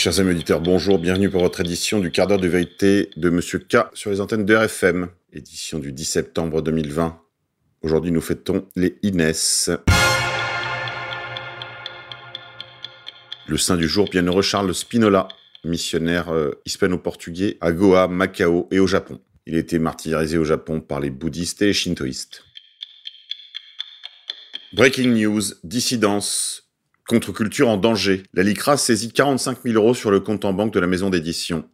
Chers amis auditeurs, bonjour, bienvenue pour votre édition du quart d'heure de vérité de Monsieur K sur les antennes de RFM, édition du 10 septembre 2020. Aujourd'hui, nous fêtons les Inès. Le saint du jour, bienheureux Charles Spinola, missionnaire euh, hispano-portugais à Goa, Macao et au Japon. Il a été martyrisé au Japon par les bouddhistes et les shintoïstes. Breaking news, dissidence, contre-culture en danger. La LICRA saisit 45 000 euros sur le compte en banque de la maison d'édition.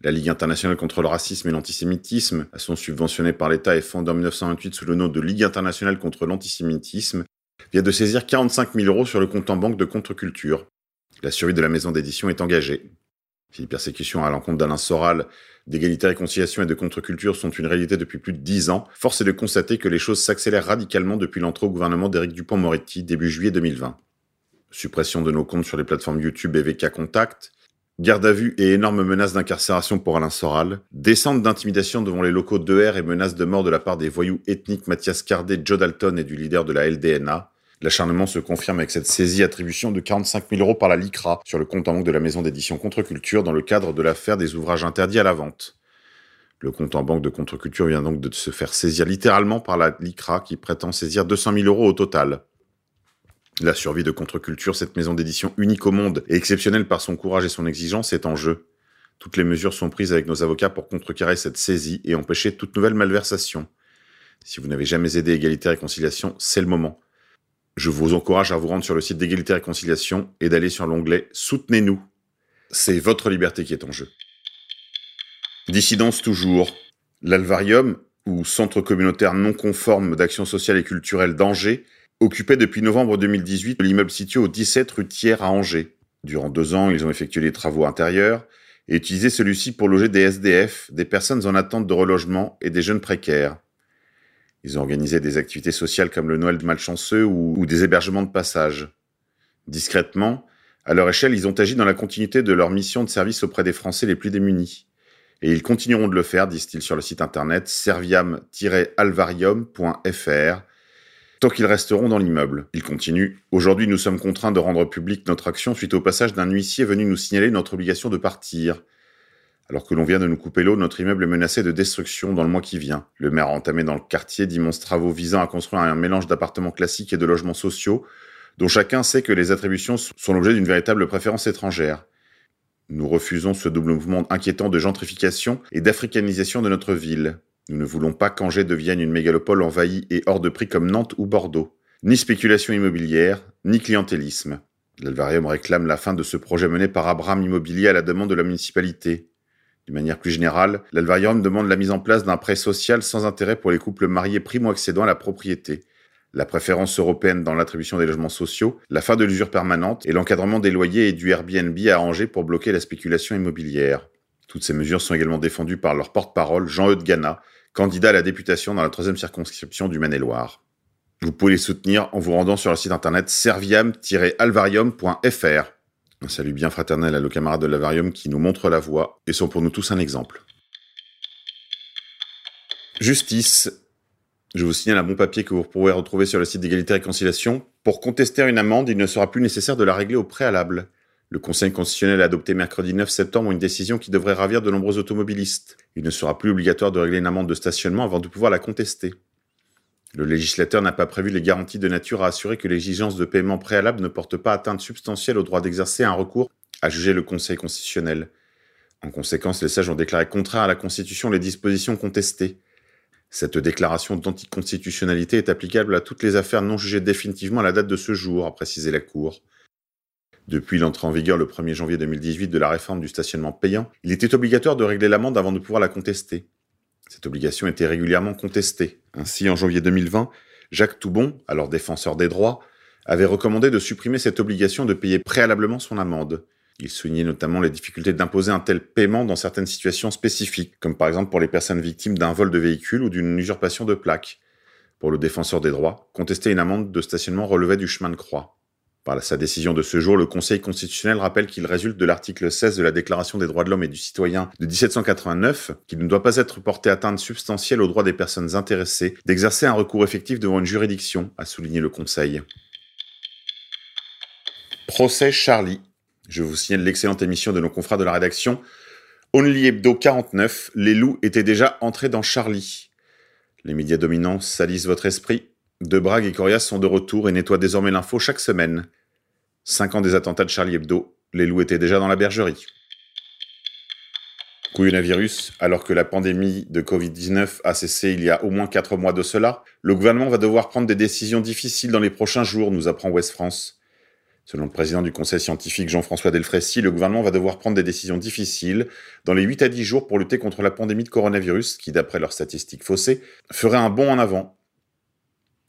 La Ligue internationale contre le racisme et l'antisémitisme, son subventionnée par l'État et fondée en 1928 sous le nom de Ligue internationale contre l'antisémitisme, vient de saisir 45 000 euros sur le compte en banque de contre-culture. La survie de la maison d'édition est engagée. Si les persécutions à l'encontre d'Alain Soral, d'égalité, réconciliation et de contre-culture sont une réalité depuis plus de dix ans, force est de constater que les choses s'accélèrent radicalement depuis l'entrée au gouvernement d'Éric Dupont-Moretti début juillet 2020. Suppression de nos comptes sur les plateformes YouTube et VK Contact, garde à vue et énormes menaces d'incarcération pour Alain Soral, descente d'intimidation devant les locaux d'ER et menaces de mort de la part des voyous ethniques Mathias Cardet, Joe Dalton et du leader de la LDNA, L'acharnement se confirme avec cette saisie attribution de 45 000 euros par la LICRA sur le compte en banque de la maison d'édition Contre-Culture dans le cadre de l'affaire des ouvrages interdits à la vente. Le compte en banque de Contre-Culture vient donc de se faire saisir littéralement par la LICRA qui prétend saisir 200 000 euros au total. La survie de Contre-Culture, cette maison d'édition unique au monde et exceptionnelle par son courage et son exigence, est en jeu. Toutes les mesures sont prises avec nos avocats pour contrecarrer cette saisie et empêcher toute nouvelle malversation. Si vous n'avez jamais aidé Égalité et Réconciliation, c'est le moment. Je vous encourage à vous rendre sur le site d'égalité et réconciliation et d'aller sur l'onglet Soutenez-nous. C'est votre liberté qui est en jeu. Dissidence toujours. L'Alvarium, ou Centre communautaire non conforme d'action sociale et culturelle d'Angers, occupait depuis novembre 2018 l'immeuble situé au 17 rue Thiers à Angers. Durant deux ans, ils ont effectué des travaux intérieurs et utilisé celui-ci pour loger des SDF, des personnes en attente de relogement et des jeunes précaires. Ils ont organisé des activités sociales comme le Noël de malchanceux ou, des hébergements de passage. Discrètement, à leur échelle, ils ont agi dans la continuité de leur mission de service auprès des Français les plus démunis. Et ils continueront de le faire, disent-ils sur le site internet serviam-alvarium.fr, tant qu'ils resteront dans l'immeuble. Ils continuent. Aujourd'hui, nous sommes contraints de rendre publique notre action suite au passage d'un huissier venu nous signaler notre obligation de partir. Alors que l'on vient de nous couper l'eau, notre immeuble est menacé de destruction dans le mois qui vient. Le maire a entamé dans le quartier d'immenses travaux visant à construire un mélange d'appartements classiques et de logements sociaux, dont chacun sait que les attributions sont l'objet d'une véritable préférence étrangère. Nous refusons ce double mouvement inquiétant de gentrification et d'africanisation de notre ville. Nous ne voulons pas qu'Angers devienne une mégalopole envahie et hors de prix comme Nantes ou Bordeaux. Ni spéculation immobilière, ni clientélisme. L'Alvarium réclame la fin de ce projet mené par Abraham Immobilier à la demande de la municipalité. D'une manière plus générale, l'Alvarium demande la mise en place d'un prêt social sans intérêt pour les couples mariés primo-accédant à la propriété, la préférence européenne dans l'attribution des logements sociaux, la fin de l'usure permanente et l'encadrement des loyers et du Airbnb arrangé pour bloquer la spéculation immobilière. Toutes ces mesures sont également défendues par leur porte-parole, Jean-Eudes Gana, candidat à la députation dans la troisième circonscription du Maine-et-Loire. Vous pouvez les soutenir en vous rendant sur le site internet serviam-alvarium.fr. Un salut bien fraternel à nos camarades de l'Avarium qui nous montrent la voie et sont pour nous tous un exemple. Justice. Je vous signale un bon papier que vous pourrez retrouver sur le site d'égalité et réconciliation. Pour contester une amende, il ne sera plus nécessaire de la régler au préalable. Le Conseil constitutionnel a adopté mercredi 9 septembre une décision qui devrait ravir de nombreux automobilistes. Il ne sera plus obligatoire de régler une amende de stationnement avant de pouvoir la contester. Le législateur n'a pas prévu les garanties de nature à assurer que l'exigence de paiement préalable ne porte pas atteinte substantielle au droit d'exercer un recours, à juger le Conseil constitutionnel. En conséquence, les sages ont déclaré contraire à la Constitution les dispositions contestées. Cette déclaration d'anticonstitutionnalité est applicable à toutes les affaires non jugées définitivement à la date de ce jour, a précisé la Cour. Depuis l'entrée en vigueur le 1er janvier 2018 de la réforme du stationnement payant, il était obligatoire de régler l'amende avant de pouvoir la contester. Cette obligation était régulièrement contestée. Ainsi, en janvier 2020, Jacques Toubon, alors défenseur des droits, avait recommandé de supprimer cette obligation de payer préalablement son amende. Il soulignait notamment les difficultés d'imposer un tel paiement dans certaines situations spécifiques, comme par exemple pour les personnes victimes d'un vol de véhicule ou d'une usurpation de plaque. Pour le défenseur des droits, contester une amende de stationnement relevait du chemin de croix. Par sa décision de ce jour, le Conseil constitutionnel rappelle qu'il résulte de l'article 16 de la Déclaration des droits de l'homme et du citoyen de 1789 qu'il ne doit pas être porté atteinte substantielle aux droits des personnes intéressées d'exercer un recours effectif devant une juridiction, a souligné le Conseil. Procès Charlie. Je vous signale l'excellente émission de nos confrères de la rédaction. Only Hebdo 49, les loups étaient déjà entrés dans Charlie. Les médias dominants salissent votre esprit. De Brague et Corias sont de retour et nettoient désormais l'info chaque semaine. Cinq ans des attentats de Charlie Hebdo, les loups étaient déjà dans la bergerie. Couillonavirus, alors que la pandémie de Covid-19 a cessé il y a au moins 4 mois de cela, le gouvernement va devoir prendre des décisions difficiles dans les prochains jours, nous apprend West France. Selon le président du conseil scientifique Jean-François Delfrécy, le gouvernement va devoir prendre des décisions difficiles dans les 8 à 10 jours pour lutter contre la pandémie de coronavirus qui, d'après leurs statistiques faussées, ferait un bond en avant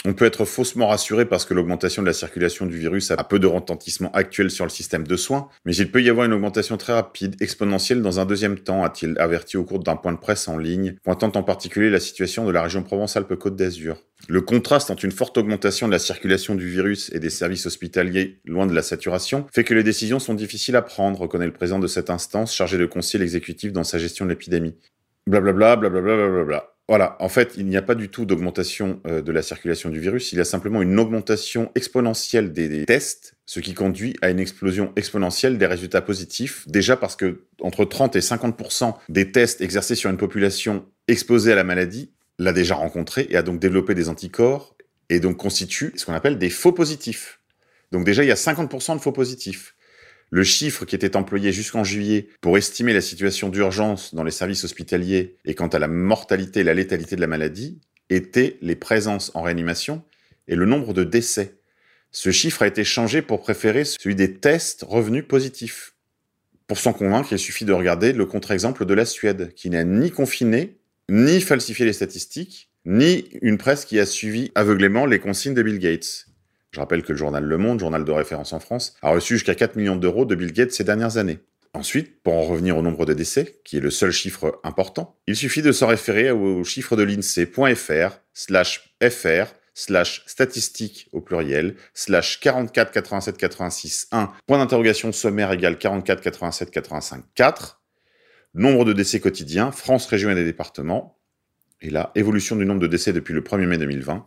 on peut être faussement rassuré parce que l'augmentation de la circulation du virus a peu de retentissement actuel sur le système de soins, mais il peut y avoir une augmentation très rapide, exponentielle dans un deuxième temps, a-t-il averti au cours d'un point de presse en ligne, pointant en particulier la situation de la région Provence-Alpes-Côte d'Azur. Le contraste entre une forte augmentation de la circulation du virus et des services hospitaliers loin de la saturation fait que les décisions sont difficiles à prendre, reconnaît le président de cette instance chargé de conseiller l'exécutif dans sa gestion de l'épidémie. Blablabla, blablabla, blablabla. Voilà, en fait, il n'y a pas du tout d'augmentation euh, de la circulation du virus, il y a simplement une augmentation exponentielle des, tests, ce qui conduit à une explosion exponentielle des résultats positifs, déjà parce que entre 30 et 50% des tests exercés sur une population exposée à la maladie l'a déjà rencontré et a donc développé des anticorps et donc constitue ce qu'on appelle des faux positifs. Donc déjà, il y a 50% de faux positifs. Le chiffre qui était employé jusqu'en juillet pour estimer la situation d'urgence dans les services hospitaliers et quant à la mortalité et la létalité de la maladie était les présences en réanimation et le nombre de décès. Ce chiffre a été changé pour préférer celui des tests revenus positifs. Pour s'en convaincre, il suffit de regarder le contre-exemple de la Suède, qui n'a ni confiné, ni falsifié les statistiques, ni une presse qui a suivi aveuglément les consignes de Bill Gates. Je rappelle que le journal Le Monde, journal de référence en France, a reçu jusqu'à 4 millions d'euros de Bill Gates ces dernières années. Ensuite, pour en revenir au nombre de décès, qui est le seul chiffre important, il suffit de s'en référer au chiffre de l'INSEE.fr slash fr slash statistique au pluriel, slash 44 87 86 1, point d'interrogation sommaire égale 44 87 85 4, nombre de décès quotidiens, France, région et des départements, et là, évolution du nombre de décès depuis le 1er mai 2020,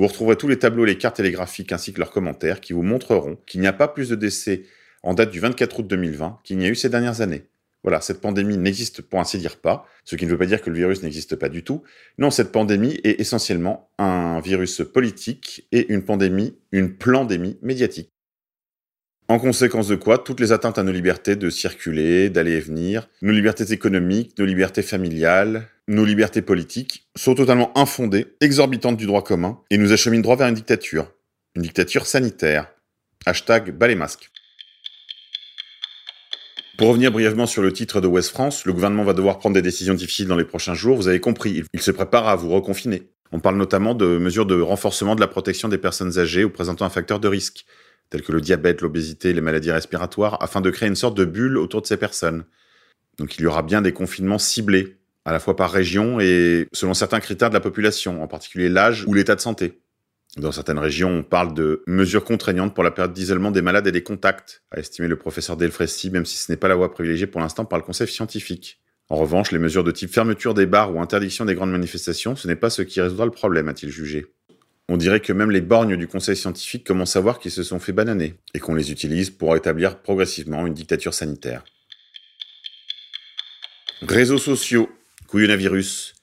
vous retrouverez tous les tableaux, les cartes et les graphiques ainsi que leurs commentaires qui vous montreront qu'il n'y a pas plus de décès en date du 24 août 2020 qu'il n'y a eu ces dernières années. Voilà, cette pandémie n'existe pour ainsi dire pas, ce qui ne veut pas dire que le virus n'existe pas du tout. Non, cette pandémie est essentiellement un virus politique et une pandémie, une pandémie médiatique. En conséquence de quoi, toutes les atteintes à nos libertés de circuler, d'aller et venir, nos libertés économiques, nos libertés familiales, nos libertés politiques sont totalement infondées, exorbitantes du droit commun, et nous acheminent droit vers une dictature. Une dictature sanitaire. Hashtag masques. Pour revenir brièvement sur le titre de West France, le gouvernement va devoir prendre des décisions difficiles dans les prochains jours, vous avez compris, il se prépare à vous reconfiner. On parle notamment de mesures de renforcement de la protection des personnes âgées ou présentant un facteur de risque tels que le diabète, l'obésité, les maladies respiratoires, afin de créer une sorte de bulle autour de ces personnes. Donc il y aura bien des confinements ciblés, à la fois par région et selon certains critères de la population, en particulier l'âge ou l'état de santé. Dans certaines régions, on parle de mesures contraignantes pour la période d'isolement des malades et des contacts, a estimé le professeur Delfrécy, même si ce n'est pas la voie privilégiée pour l'instant par le conseil scientifique. En revanche, les mesures de type fermeture des bars ou interdiction des grandes manifestations, ce n'est pas ce qui résoudra le problème, a-t-il jugé. On dirait que même les borgnes du conseil scientifique commencent à voir qu'ils se sont fait bananer et qu'on les utilise pour établir progressivement une dictature sanitaire. Réseaux sociaux, couillonavirus.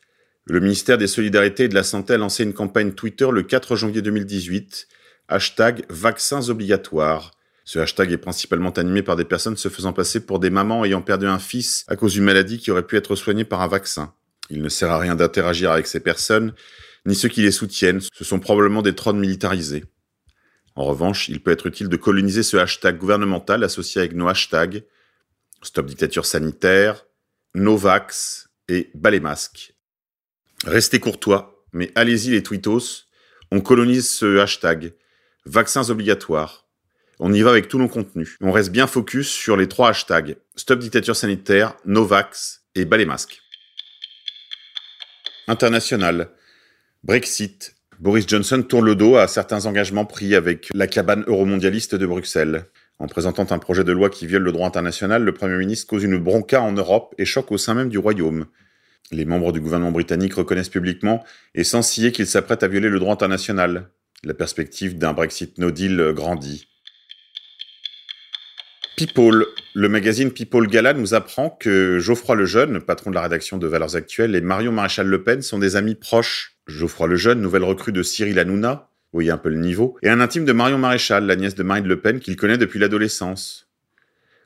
Le ministère des Solidarités et de la Santé a lancé une campagne Twitter le 4 janvier 2018, hashtag vaccins obligatoires. Ce hashtag est principalement animé par des personnes se faisant passer pour des mamans ayant perdu un fils à cause d'une maladie qui aurait pu être soignée par un vaccin. Il ne sert à rien d'interagir avec ces personnes, ni ceux qui les soutiennent, ce sont probablement des trônes militarisés. En revanche, il peut être utile de coloniser ce hashtag gouvernemental associé avec nos hashtags Stop dictature sanitaire, Novax et Balémasque. Restez courtois, mais allez-y les tweetos, on colonise ce hashtag Vaccins obligatoires. On y va avec tout nos contenus. On reste bien focus sur les trois hashtags Stop dictature sanitaire, Novax et Balémasque. International. Brexit. Boris Johnson tourne le dos à certains engagements pris avec la cabane euromondialiste de Bruxelles. En présentant un projet de loi qui viole le droit international, le Premier ministre cause une bronca en Europe et choque au sein même du Royaume. Les membres du gouvernement britannique reconnaissent publiquement et sans qu'ils s'apprêtent à violer le droit international. La perspective d'un Brexit no deal grandit. People, le magazine People Gala nous apprend que Geoffroy Lejeune, patron de la rédaction de Valeurs Actuelles, et Marion Maréchal Le Pen sont des amis proches. Geoffroy Lejeune, nouvelle recrue de Cyril Hanouna, vous voyez un peu le niveau, et un intime de Marion Maréchal, la nièce de Marine Le Pen, qu'il connaît depuis l'adolescence.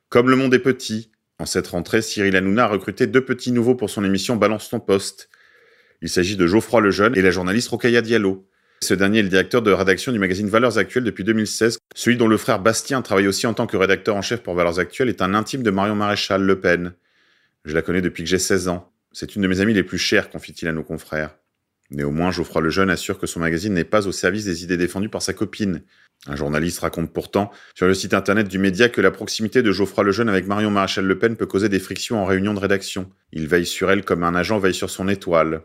Comme le monde est petit, en cette rentrée, Cyril Hanouna a recruté deux petits nouveaux pour son émission Balance ton poste. Il s'agit de Geoffroy Lejeune et la journaliste Rokaya Diallo. Ce dernier est le directeur de rédaction du magazine Valeurs Actuelles depuis 2016. Celui dont le frère Bastien travaille aussi en tant que rédacteur en chef pour Valeurs Actuelles est un intime de Marion Maréchal Le Pen. Je la connais depuis que j'ai 16 ans. C'est une de mes amies les plus chères, confie-t-il à nos confrères. Néanmoins, Geoffroy Lejeune assure que son magazine n'est pas au service des idées défendues par sa copine. Un journaliste raconte pourtant sur le site internet du média que la proximité de Geoffroy Lejeune avec Marion Maréchal Le Pen peut causer des frictions en réunion de rédaction. Il veille sur elle comme un agent veille sur son étoile.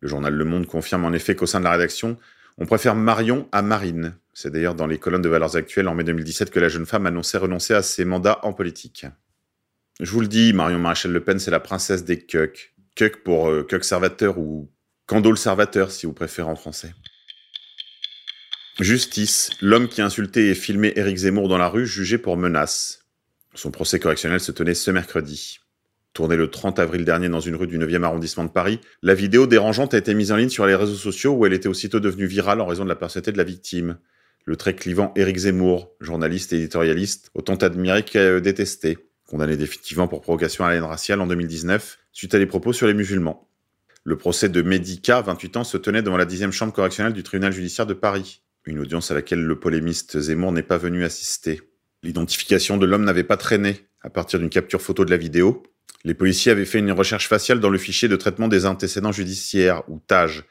Le journal Le Monde confirme en effet qu'au sein de la rédaction, on préfère Marion à Marine. C'est d'ailleurs dans les colonnes de Valeurs Actuelles en mai 2017 que la jeune femme annonçait renoncer à ses mandats en politique. Je vous le dis, Marion Maréchal Le Pen, c'est la princesse des cucks. Cuck pour euh, servateur ou candole servateur si vous préférez en français. Justice. L'homme qui a insulté et filmé Éric Zemmour dans la rue jugé pour menace. Son procès correctionnel se tenait ce mercredi. Tournée le 30 avril dernier dans une rue du 9e arrondissement de Paris, la vidéo dérangeante a été mise en ligne sur les réseaux sociaux où elle était aussitôt devenue virale en raison de la personnalité de la victime. Le très clivant Éric Zemmour, journaliste et éditorialiste, autant admiré que détesté, condamné définitivement pour provocation à la haine raciale en 2019, suite à des propos sur les musulmans. Le procès de Medica, 28 ans, se tenait devant la 10e chambre correctionnelle du tribunal judiciaire de Paris, une audience à laquelle le polémiste Zemmour n'est pas venu assister. L'identification de l'homme n'avait pas traîné à partir d'une capture photo de la vidéo, les policiers avaient fait une recherche faciale dans le fichier de traitement des antécédents judiciaires, ou TAGE.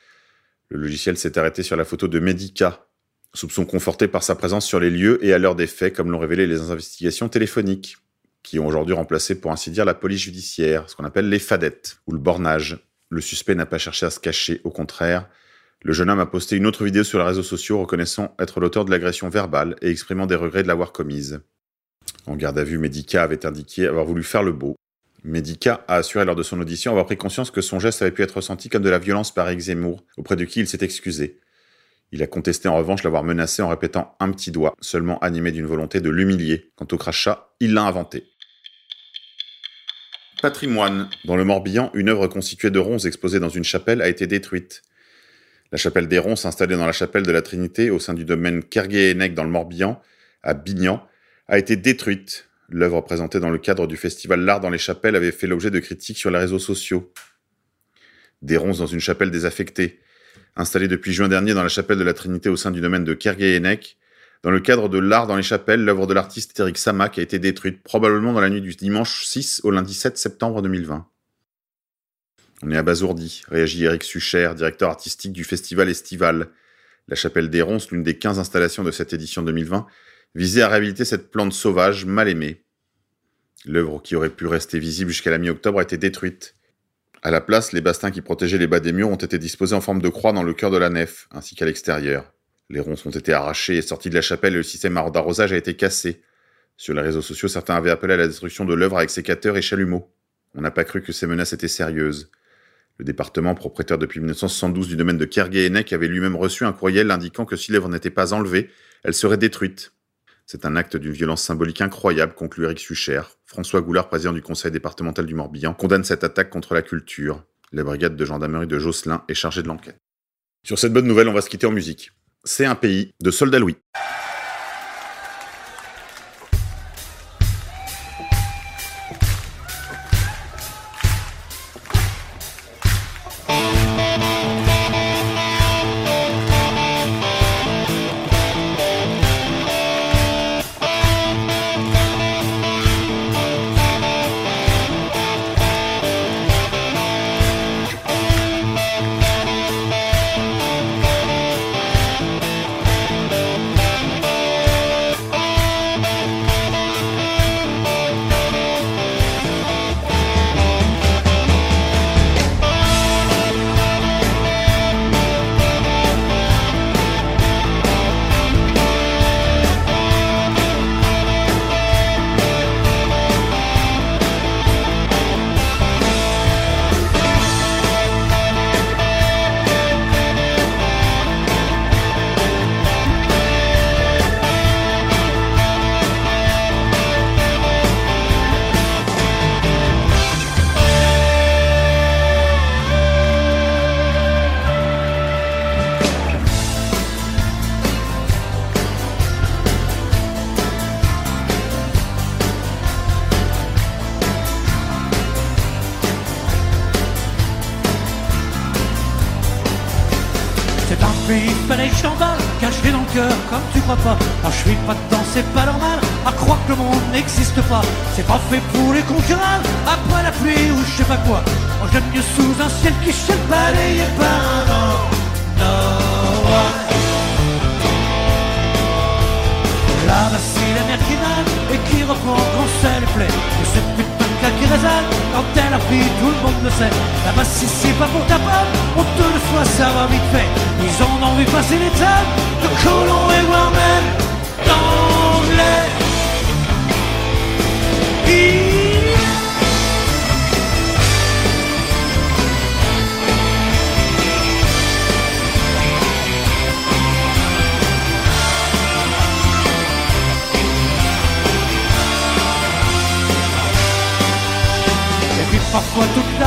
Le logiciel s'est arrêté sur la photo de Medica, soupçon conforté par sa présence sur les lieux et à l'heure des faits, comme l'ont révélé les investigations téléphoniques, qui ont aujourd'hui remplacé, pour ainsi dire, la police judiciaire, ce qu'on appelle les fadettes, ou le bornage. Le suspect n'a pas cherché à se cacher, au contraire. Le jeune homme a posté une autre vidéo sur les réseaux sociaux reconnaissant être l'auteur de l'agression verbale et exprimant des regrets de l'avoir commise. En garde à vue, Medica avait indiqué avoir voulu faire le beau. Medica a assuré lors de son audition avoir pris conscience que son geste avait pu être ressenti comme de la violence par Eric auprès de qui il s'est excusé. Il a contesté en revanche l'avoir menacé en répétant un petit doigt, seulement animé d'une volonté de l'humilier. Quant au crachat, il l'a inventé. Patrimoine. Dans le Morbihan, une œuvre constituée de ronces exposée dans une chapelle a été détruite. La chapelle des ronces, installée dans la chapelle de la Trinité au sein du domaine Kerguéhenec dans le Morbihan, à Bignan, a été détruite L'œuvre présentée dans le cadre du festival L'Art dans les chapelles avait fait l'objet de critiques sur les réseaux sociaux. Des ronces dans une chapelle désaffectée. Installée depuis juin dernier dans la chapelle de la Trinité au sein du domaine de Kerguéhenec, dans le cadre de L'Art dans les chapelles, l'œuvre de l'artiste Eric Samak a été détruite, probablement dans la nuit du dimanche 6 au lundi 7 septembre 2020. On est abasourdi, réagit Eric Sucher, directeur artistique du festival estival. La chapelle des Ronces, l'une des 15 installations de cette édition 2020, visait à réhabiliter cette plante sauvage mal aimée. L'œuvre qui aurait pu rester visible jusqu'à la mi-octobre a été détruite. À la place, les bastins qui protégeaient les bas des murs ont été disposés en forme de croix dans le cœur de la nef, ainsi qu'à l'extérieur. Les ronces ont été arrachés et sortis de la chapelle et le système d'arrosage a été cassé. Sur les réseaux sociaux, certains avaient appelé à la destruction de l'œuvre avec sécateurs et chalumeaux. On n'a pas cru que ces menaces étaient sérieuses. Le département, propriétaire depuis 1972 du domaine de Kerguéhenec, avait lui-même reçu un courriel indiquant que si l'œuvre n'était pas enlevée, elle serait détruite. C'est un acte d'une violence symbolique incroyable, conclut Eric Sucher. François Goulard, président du conseil départemental du Morbihan, condamne cette attaque contre la culture. La brigade de gendarmerie de Josselin est chargée de l'enquête. Sur cette bonne nouvelle, on va se quitter en musique. C'est un pays de soldats Louis. Comme tu crois pas. Ah, je suis pas dedans, c'est pas normal, à croire que le monde n'existe pas. C'est pas fait pour les concurrents, après la pluie ou je sais pas quoi. Moi j'aime mieux sous un ciel qui chèque balayé par un one. Là, c'est la mer qui et qui reprend quand c'est les plaies. Et putain de qui résonne tout le monde le sait. Là-bas, si c'est pas pour ta pomme, on te le soit, ça va vite fait. Ils en ont vu passer les tables de colons et voire même d'anglais.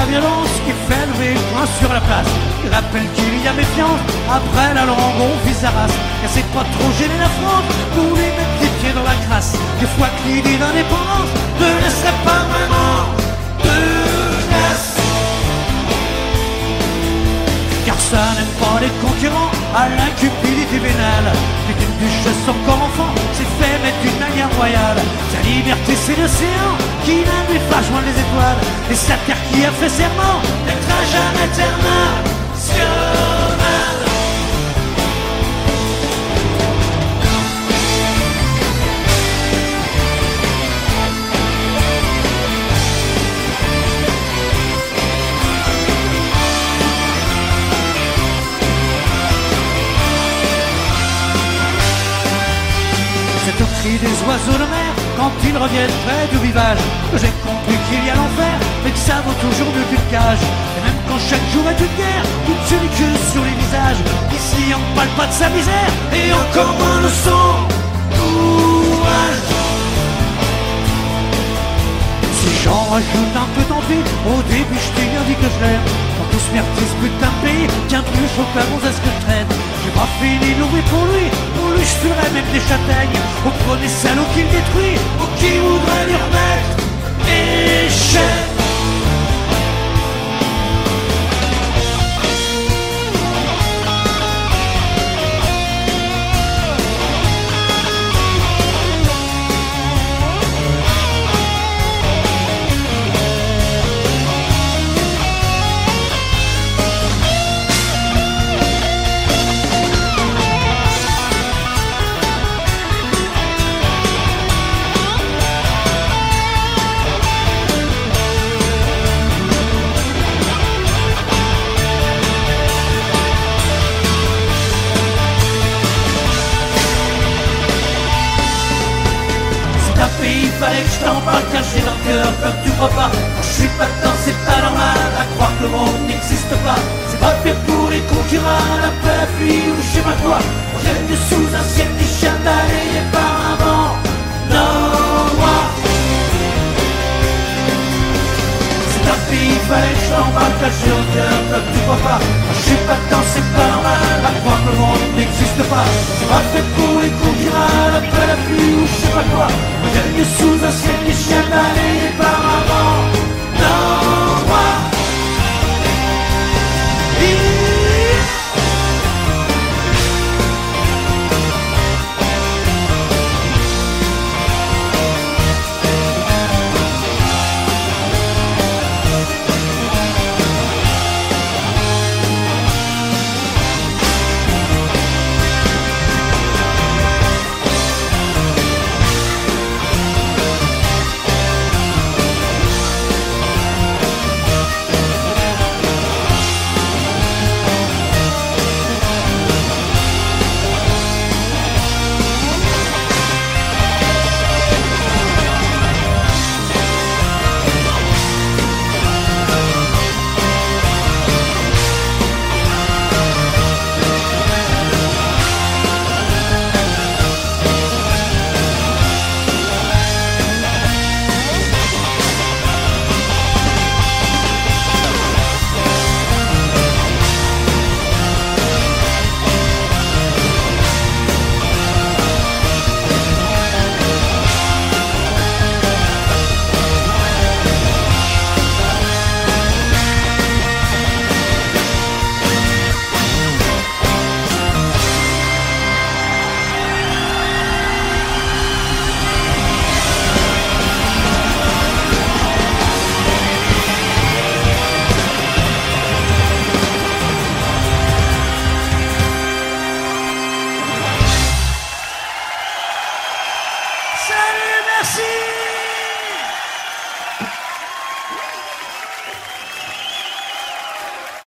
Violence qui fait lever le poing sur la place. Il rappelle qu'il y a méfiance, après la langue on vise la race. Et c'est pas trop gêner la France pour lui mettre les pieds dans la crasse Des fois que l'idée d'indépendance ne laisserait pas vraiment ça n'aime pas les concurrents à la cupidité vénale. Mais qu'une duchesse encore enfant s'est fait mettre d'une manière royale. Sa liberté c'est l'océan qui n'a lui pas joindre les étoiles. Et sa terre qui a fait serment d'être à jamais éternelle. Près du rivage j'ai compris qu'il y a l'enfer, mais que ça vaut toujours mieux qu'une cage. Et même quand chaque jour est une guerre, toute solitude sur les visages, ici on parle pas de sa misère et encore moins de son courage. Si j'en rajoute un peu tant pis, au début je t'ai bien dit que je l'aime Quand tout se merde ce putain pays, tiens plus chaud qu'un à ce que traîne. J'ai pas fini louer pour lui, pour lui je ferais même des châtaignes. Au premier salaud qui le détruit, ou qui voudrait lui remettre. Échec pas fait pour les la paix, la pluie ou je sais pas quoi. J'aime mieux sous un ciel des chiens balayés par